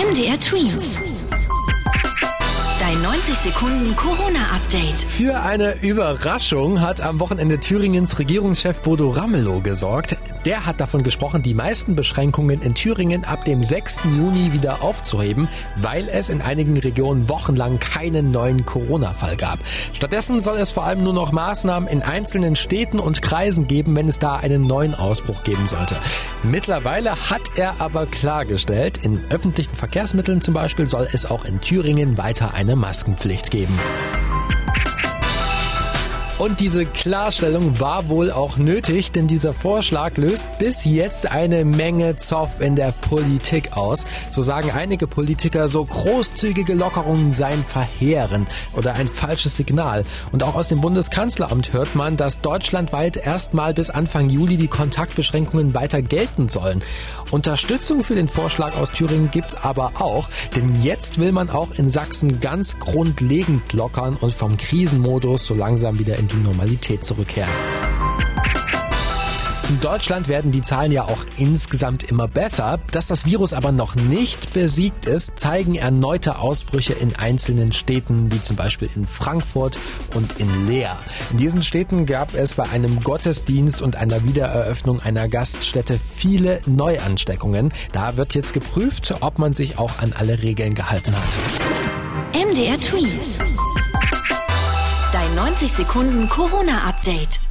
MDR Twins. Dein 90 Sekunden Corona-Update. Für eine Überraschung hat am Wochenende Thüringens Regierungschef Bodo Ramelow gesorgt. Der hat davon gesprochen, die meisten Beschränkungen in Thüringen ab dem 6. Juni wieder aufzuheben, weil es in einigen Regionen wochenlang keinen neuen Corona-Fall gab. Stattdessen soll es vor allem nur noch Maßnahmen in einzelnen Städten und Kreisen geben, wenn es da einen neuen Ausbruch geben sollte. Mittlerweile hat er aber klargestellt, in öffentlichen Verkehrsmitteln zum Beispiel soll es auch in Thüringen weiter eine Maskenpflicht geben. Und diese Klarstellung war wohl auch nötig, denn dieser Vorschlag löst bis jetzt eine Menge Zoff in der Politik aus. So sagen einige Politiker, so großzügige Lockerungen seien verheerend oder ein falsches Signal. Und auch aus dem Bundeskanzleramt hört man, dass deutschlandweit erstmal bis Anfang Juli die Kontaktbeschränkungen weiter gelten sollen. Unterstützung für den Vorschlag aus Thüringen gibt's aber auch, denn jetzt will man auch in Sachsen ganz grundlegend lockern und vom Krisenmodus so langsam wieder in die Normalität zurückkehren. In Deutschland werden die Zahlen ja auch insgesamt immer besser. Dass das Virus aber noch nicht besiegt ist, zeigen erneute Ausbrüche in einzelnen Städten, wie zum Beispiel in Frankfurt und in Leer. In diesen Städten gab es bei einem Gottesdienst und einer Wiedereröffnung einer Gaststätte viele Neuansteckungen. Da wird jetzt geprüft, ob man sich auch an alle Regeln gehalten hat. MDR Twins. Dein 90 Sekunden Corona-Update.